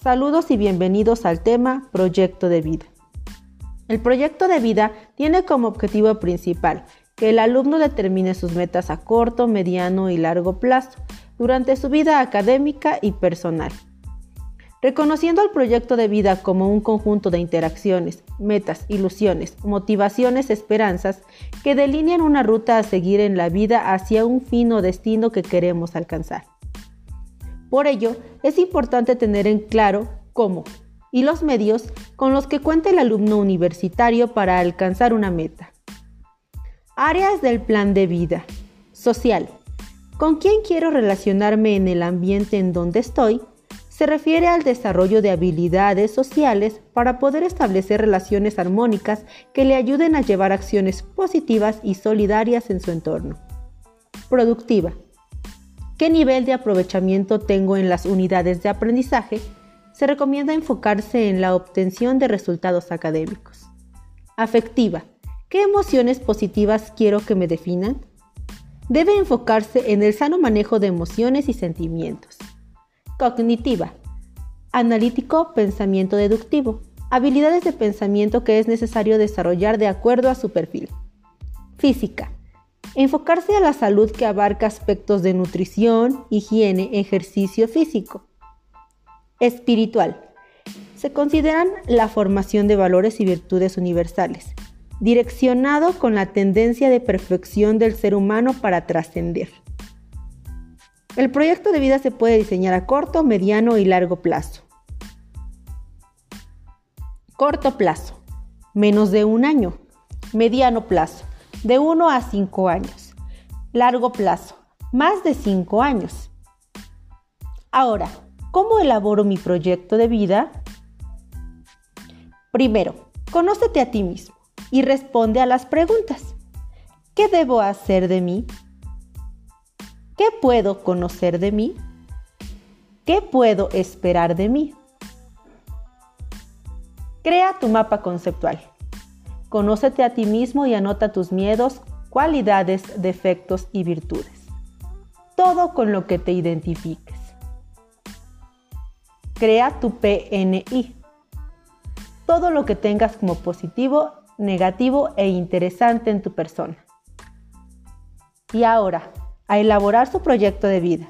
Saludos y bienvenidos al tema Proyecto de Vida. El proyecto de vida tiene como objetivo principal que el alumno determine sus metas a corto, mediano y largo plazo durante su vida académica y personal. Reconociendo al proyecto de vida como un conjunto de interacciones, metas, ilusiones, motivaciones, esperanzas que delinean una ruta a seguir en la vida hacia un fin o destino que queremos alcanzar. Por ello, es importante tener en claro cómo y los medios con los que cuenta el alumno universitario para alcanzar una meta. Áreas del plan de vida. Social. ¿Con quién quiero relacionarme en el ambiente en donde estoy? se refiere al desarrollo de habilidades sociales para poder establecer relaciones armónicas que le ayuden a llevar acciones positivas y solidarias en su entorno. Productiva. ¿Qué nivel de aprovechamiento tengo en las unidades de aprendizaje? Se recomienda enfocarse en la obtención de resultados académicos. Afectiva. ¿Qué emociones positivas quiero que me definan? Debe enfocarse en el sano manejo de emociones y sentimientos. Cognitiva. Analítico, pensamiento deductivo. Habilidades de pensamiento que es necesario desarrollar de acuerdo a su perfil. Física. Enfocarse a la salud que abarca aspectos de nutrición, higiene, ejercicio físico. Espiritual. Se consideran la formación de valores y virtudes universales, direccionado con la tendencia de perfección del ser humano para trascender. El proyecto de vida se puede diseñar a corto, mediano y largo plazo. Corto plazo, menos de un año. Mediano plazo, de 1 a 5 años. Largo plazo, más de 5 años. Ahora, ¿cómo elaboro mi proyecto de vida? Primero, conócete a ti mismo y responde a las preguntas. ¿Qué debo hacer de mí? ¿Qué puedo conocer de mí? ¿Qué puedo esperar de mí? Crea tu mapa conceptual. Conócete a ti mismo y anota tus miedos, cualidades, defectos y virtudes. Todo con lo que te identifiques. Crea tu PNI. Todo lo que tengas como positivo, negativo e interesante en tu persona. Y ahora, a elaborar su proyecto de vida.